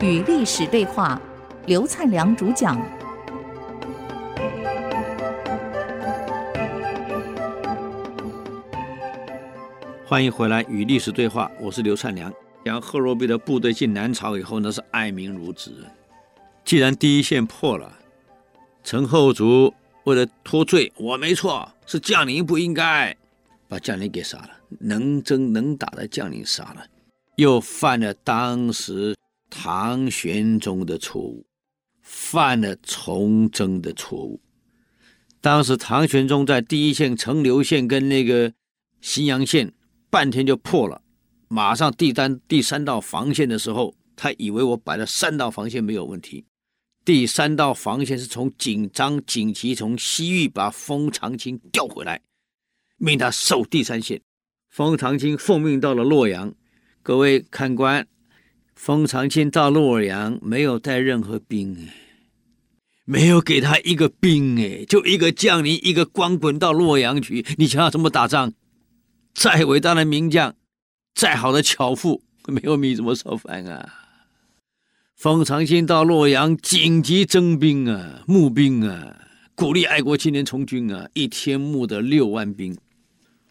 与历史对话，刘灿良主讲。欢迎回来与历史对话，我是刘灿良。讲贺罗弼的部队进南朝以后，那是爱民如子。既然第一线破了，陈后主为了脱罪，我没错，是将领不应该把将领给杀了，能征能打的将领杀了，又犯了当时。唐玄宗的错误，犯了从征的错误。当时唐玄宗在第一线陈留县跟那个荥阳县半天就破了，马上第三第三道防线的时候，他以为我摆了三道防线没有问题。第三道防线是从紧张紧急从西域把封长清调回来，命他守第三线。封长清奉命到了洛阳，各位看官。封长清到洛阳没有带任何兵，没有给他一个兵哎，就一个将领，一个光棍到洛阳去，你想要怎么打仗？再伟大的名将，再好的巧妇，没有米怎么烧饭啊？封长清到洛阳紧急征兵啊，募兵啊，鼓励爱国青年从军啊，一天募得六万兵。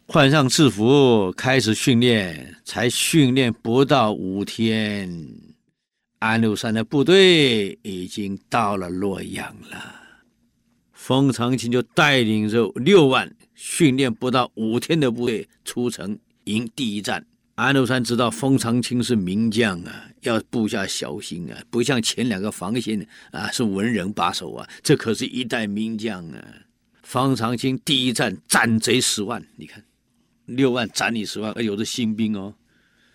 换上制服，开始训练，才训练不到五天，安禄山的部队已经到了洛阳了。封长清就带领着六万训练不到五天的部队出城迎第一战。安禄山知道封长清是名将啊，要部下小心啊，不像前两个防线啊是文人把守啊，这可是一代名将啊。封长清第一战斩贼十万，你看。六万斩你十万，而有的新兵哦。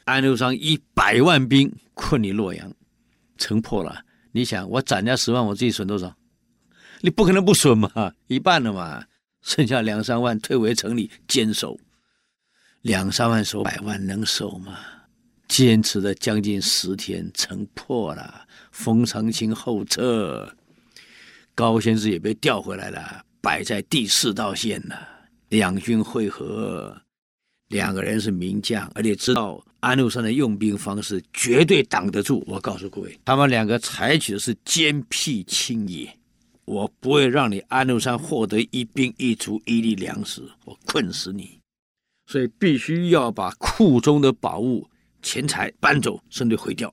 安禄山一百万兵困你洛阳，城破了。你想，我斩人家十万，我自己损多少？你不可能不损嘛，一半了嘛，剩下两三万退回城里坚守。两三万守百万能守吗？坚持了将近十天，城破了。封长清后撤，高仙芝也被调回来了，摆在第四道线了。两军会合。两个人是名将，而且知道安禄山的用兵方式绝对挡得住。我告诉各位，他们两个采取的是坚壁清野，我不会让你安禄山获得一兵一卒一粒粮食，我困死你。所以必须要把库中的宝物、钱财搬走，甚至毁掉。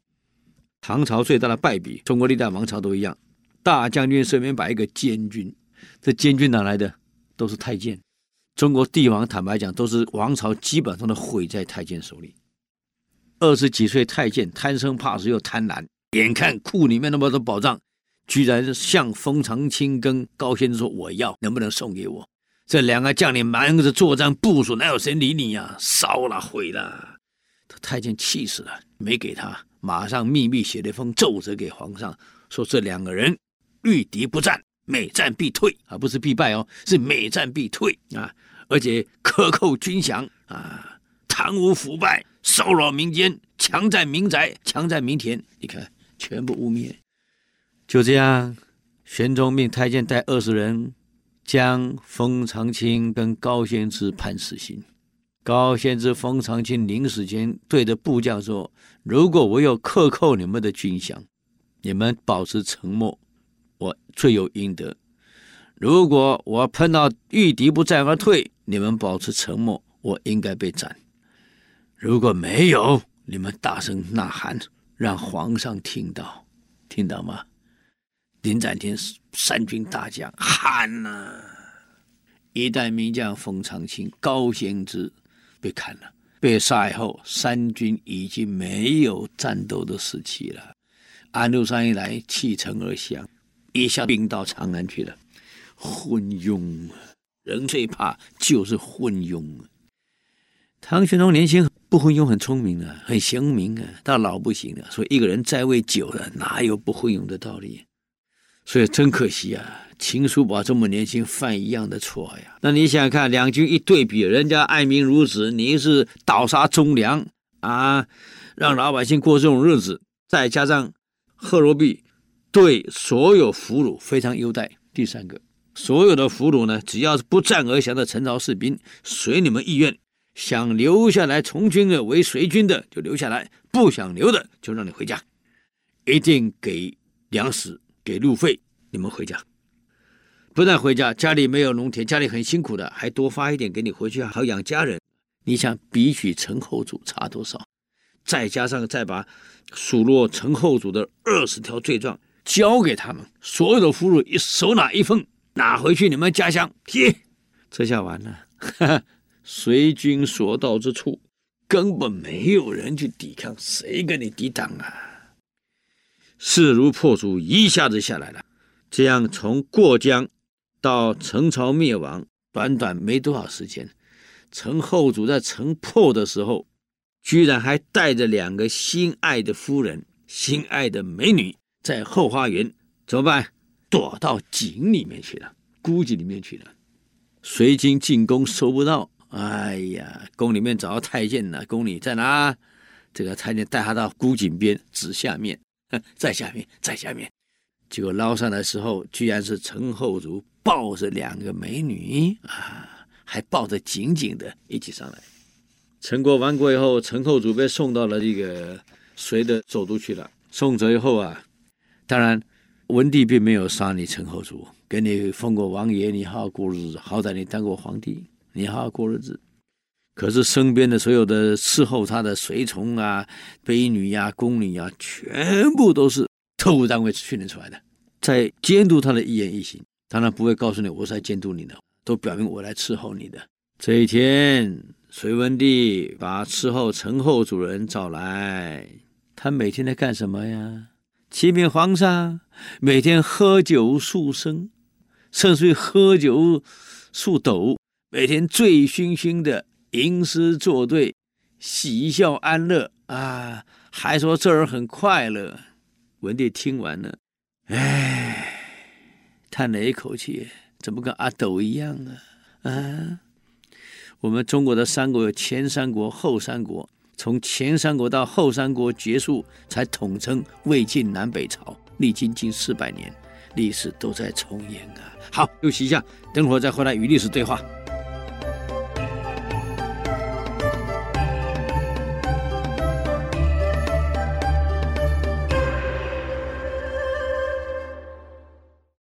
唐朝最大的败笔，中国历代王朝都一样，大将军身边摆一个监军，这监军哪来的？都是太监。中国帝王坦白讲，都是王朝基本上都毁在太监手里。二十几岁太监贪生怕死又贪婪，眼看库里面那么多宝藏，居然向封长清跟高仙芝说：“我要，能不能送给我？”这两个将领忙着作战部署，哪有谁理你呀？烧了，毁了。太监气死了，没给他，马上秘密写了一封奏折给皇上，说这两个人遇敌不战，每战必退，而不是必败哦，是每战必退啊。而且克扣军饷啊，贪污腐败，骚扰民间，强占民宅，强占民田，你看，全部污蔑。就这样，玄宗命太监带二十人，将封长清跟高仙芝判死刑。高仙芝、封长清临死前对着部将说：“如果我有克扣你们的军饷，你们保持沉默，我罪有应得。”如果我碰到遇敌不战而退，你们保持沉默，我应该被斩。如果没有，你们大声呐喊，让皇上听到，听到吗？临斩前，三军大将喊呐、一代名将冯长青、高仙芝被砍了，被杀以后，三军已经没有战斗的士气了。安禄山一来，弃城而降，一下兵到长安去了。昏庸啊，人最怕就是昏庸啊。唐玄宗年轻不昏庸，很聪明啊，很贤明啊，到老不行了。所以一个人在位久了，哪有不昏庸的道理？所以真可惜啊，秦叔宝这么年轻犯一样的错呀。那你想想看，两军一对比，人家爱民如子，你是倒杀忠良啊，让老百姓过这种日子，再加上贺罗弼对所有俘虏非常优待。第三个。所有的俘虏呢，只要是不战而降的陈朝士兵，随你们意愿，想留下来从军的为随军的就留下来，不想留的就让你回家。一定给粮食，给路费，你们回家。不但回家，家里没有农田，家里很辛苦的，还多发一点给你回去，好养家人。你想比起陈后主差多少？再加上再把数落陈后主的二十条罪状交给他们，所有的俘虏一手拿一份，拿回去你们家乡。嘿，这下完了，哈哈，随军所到之处，根本没有人去抵抗，谁跟你抵挡啊？势如破竹，一下子下来了。这样从过江到陈朝灭亡，短短没多少时间。陈后主在城破的时候，居然还带着两个心爱的夫人、心爱的美女，在后花园怎么办？躲到井里面去了，孤井里面去了。随军进攻收不到，哎呀，宫里面找到太监了，宫里在哪？这个太监带他到孤井边，指下面，在下面，在下面。结果捞上来的时候，居然是陈后主抱着两个美女啊，还抱得紧紧的，一起上来。陈国亡国以后，陈后主被送到了这个隋的首都去了。送走以后啊，当然文帝并没有杀你陈后主，给你封过王爷，你好好过日子。好歹你当过皇帝，你好好过日子。可是身边的所有的伺候他的随从啊、婢女呀、啊、宫女呀、啊，全部都是。特务单位训练出来的，在监督他的一言一行，当然不会告诉你我是来监督你的，都表明我来伺候你的。这一天，隋文帝把伺候陈后主人找来，他每天在干什么呀？启禀皇上，每天喝酒数升，甚至喝酒数斗，每天醉醺醺的吟诗作对，喜笑安乐啊，还说这儿很快乐。文帝听完了，哎，叹了一口气，怎么跟阿斗一样啊？啊，我们中国的三国有前三国、后三国，从前三国到后三国结束，才统称魏晋南北朝，历经近四百年，历史都在重演啊。好，休息一下，等会儿再回来与历史对话。